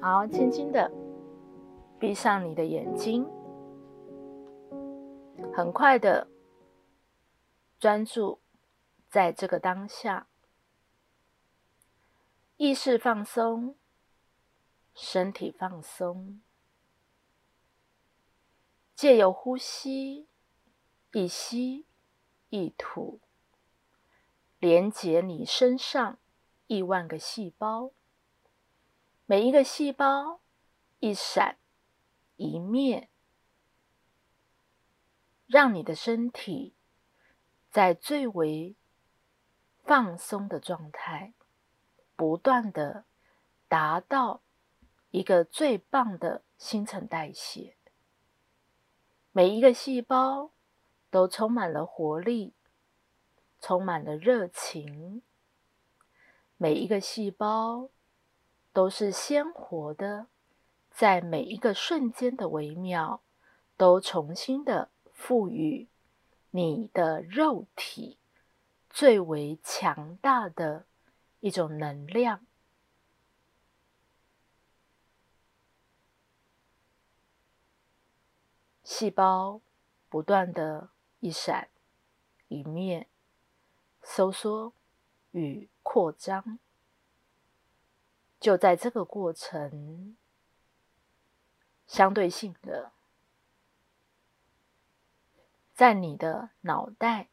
好，轻轻的闭上你的眼睛，很快的专注在这个当下，意识放松，身体放松，借由呼吸，一吸一吐，连接你身上亿万个细胞。每一个细胞一闪一灭，让你的身体在最为放松的状态，不断的达到一个最棒的新陈代谢。每一个细胞都充满了活力，充满了热情。每一个细胞。都是鲜活的，在每一个瞬间的微妙，都重新的赋予你的肉体最为强大的一种能量。细胞不断的一闪一灭，收缩与扩张。就在这个过程，相对性的，在你的脑袋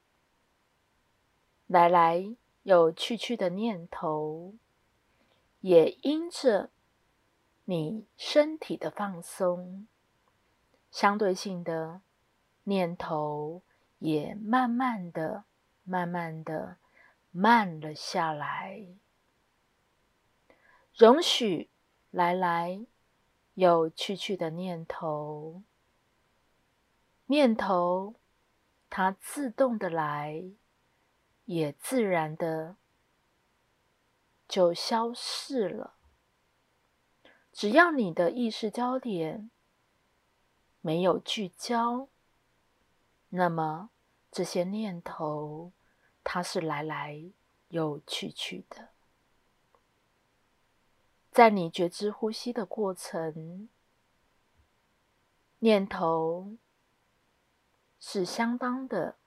来来有去去的念头，也因着你身体的放松，相对性的念头也慢慢的、慢慢的慢了下来。容许来来有去去的念头，念头它自动的来，也自然的就消逝了。只要你的意识焦点没有聚焦，那么这些念头它是来来又去去的。在你觉知呼吸的过程，念头是相当的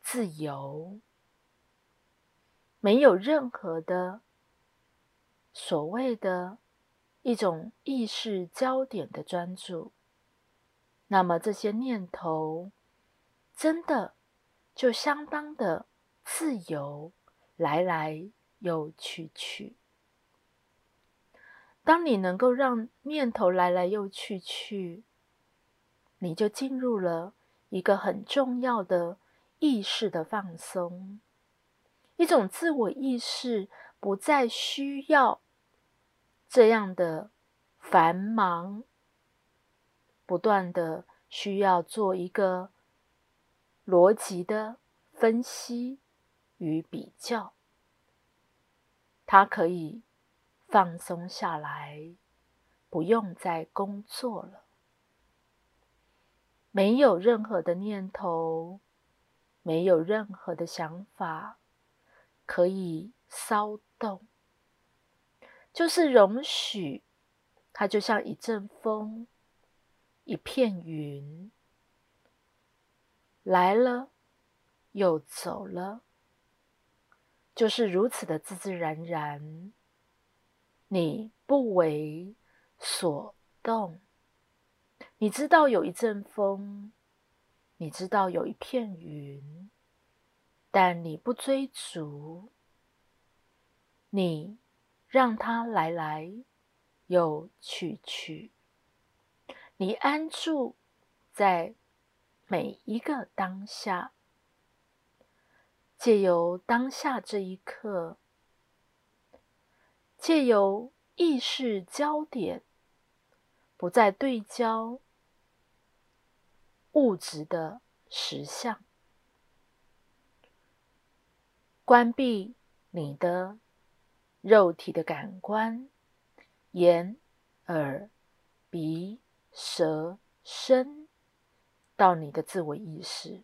自由，没有任何的所谓的一种意识焦点的专注。那么这些念头真的就相当的自由，来来又去去。当你能够让念头来来又去去，你就进入了一个很重要的意识的放松，一种自我意识不再需要这样的繁忙，不断的需要做一个逻辑的分析与比较，它可以。放松下来，不用再工作了。没有任何的念头，没有任何的想法可以骚动，就是容许它，就像一阵风，一片云，来了又走了，就是如此的自自然然。你不为所动，你知道有一阵风，你知道有一片云，但你不追逐，你让它来来又去去，你安住在每一个当下，借由当下这一刻。借由意识焦点不再对焦物质的实相，关闭你的肉体的感官，眼、耳、鼻、舌、身，到你的自我意识，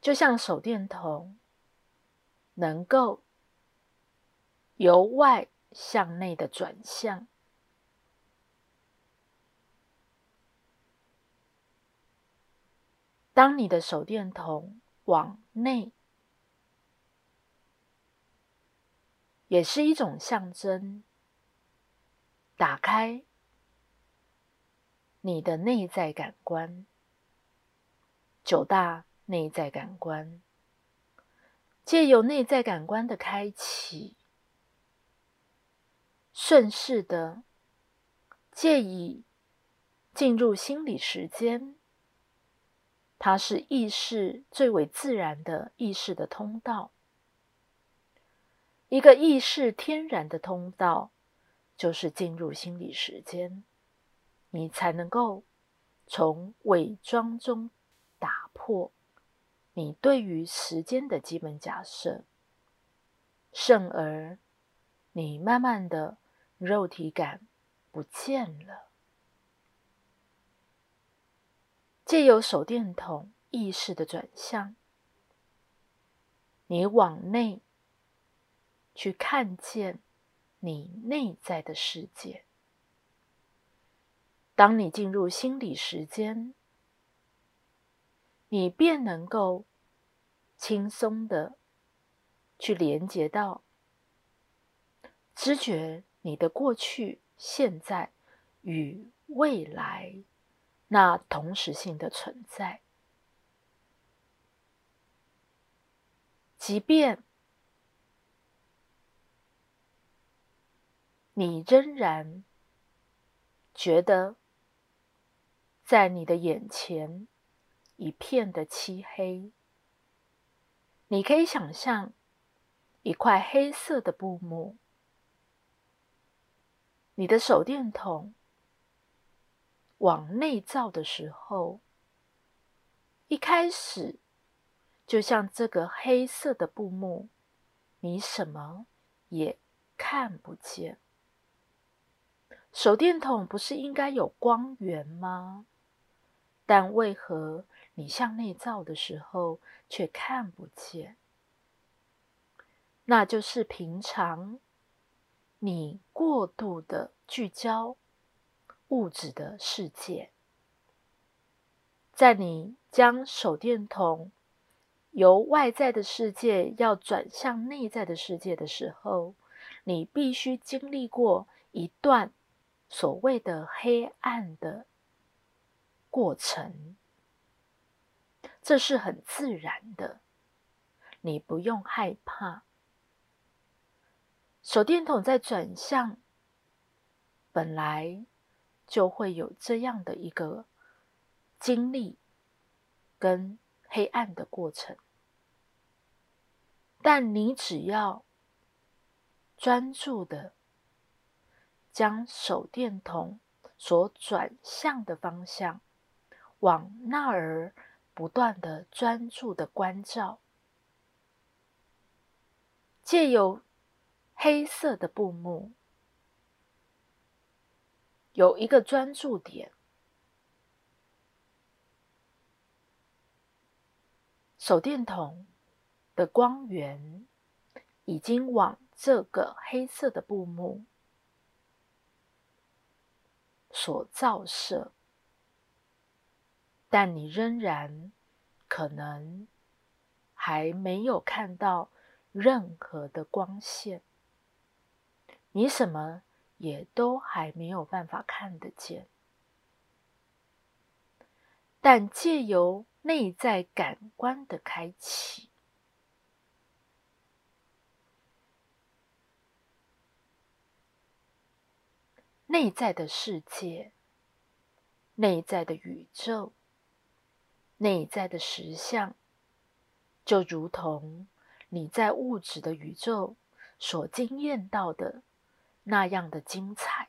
就像手电筒能够。由外向内的转向。当你的手电筒往内，也是一种象征，打开你的内在感官，九大内在感官，借由内在感官的开启，顺势的借以进入心理时间。它是意识最为自然的意识的通道，一个意识天然的通道，就是进入心理时间，你才能够从伪装中打破你对于时间的基本假设，甚而你慢慢的肉体感不见了。借由手电筒意识的转向，你往内去看见你内在的世界。当你进入心理时间，你便能够轻松的去连接到知觉你的过去、现在与未来。那同时性的存在，即便你仍然觉得在你的眼前一片的漆黑，你可以想象一块黑色的布幕，你的手电筒。往内照的时候，一开始就像这个黑色的布幕，你什么也看不见。手电筒不是应该有光源吗？但为何你向内照的时候却看不见？那就是平常你过度的聚焦。物质的世界，在你将手电筒由外在的世界要转向内在的世界的时候，你必须经历过一段所谓的黑暗的过程，这是很自然的，你不用害怕。手电筒在转向，本来。就会有这样的一个经历跟黑暗的过程，但你只要专注的将手电筒所转向的方向往那儿不断的专注的关照，借由黑色的布幕。有一个专注点，手电筒的光源已经往这个黑色的布幕所照射，但你仍然可能还没有看到任何的光线。你什么？也都还没有办法看得见，但借由内在感官的开启，内在的世界、内在的宇宙、内在的实相，就如同你在物质的宇宙所经验到的。那样的精彩，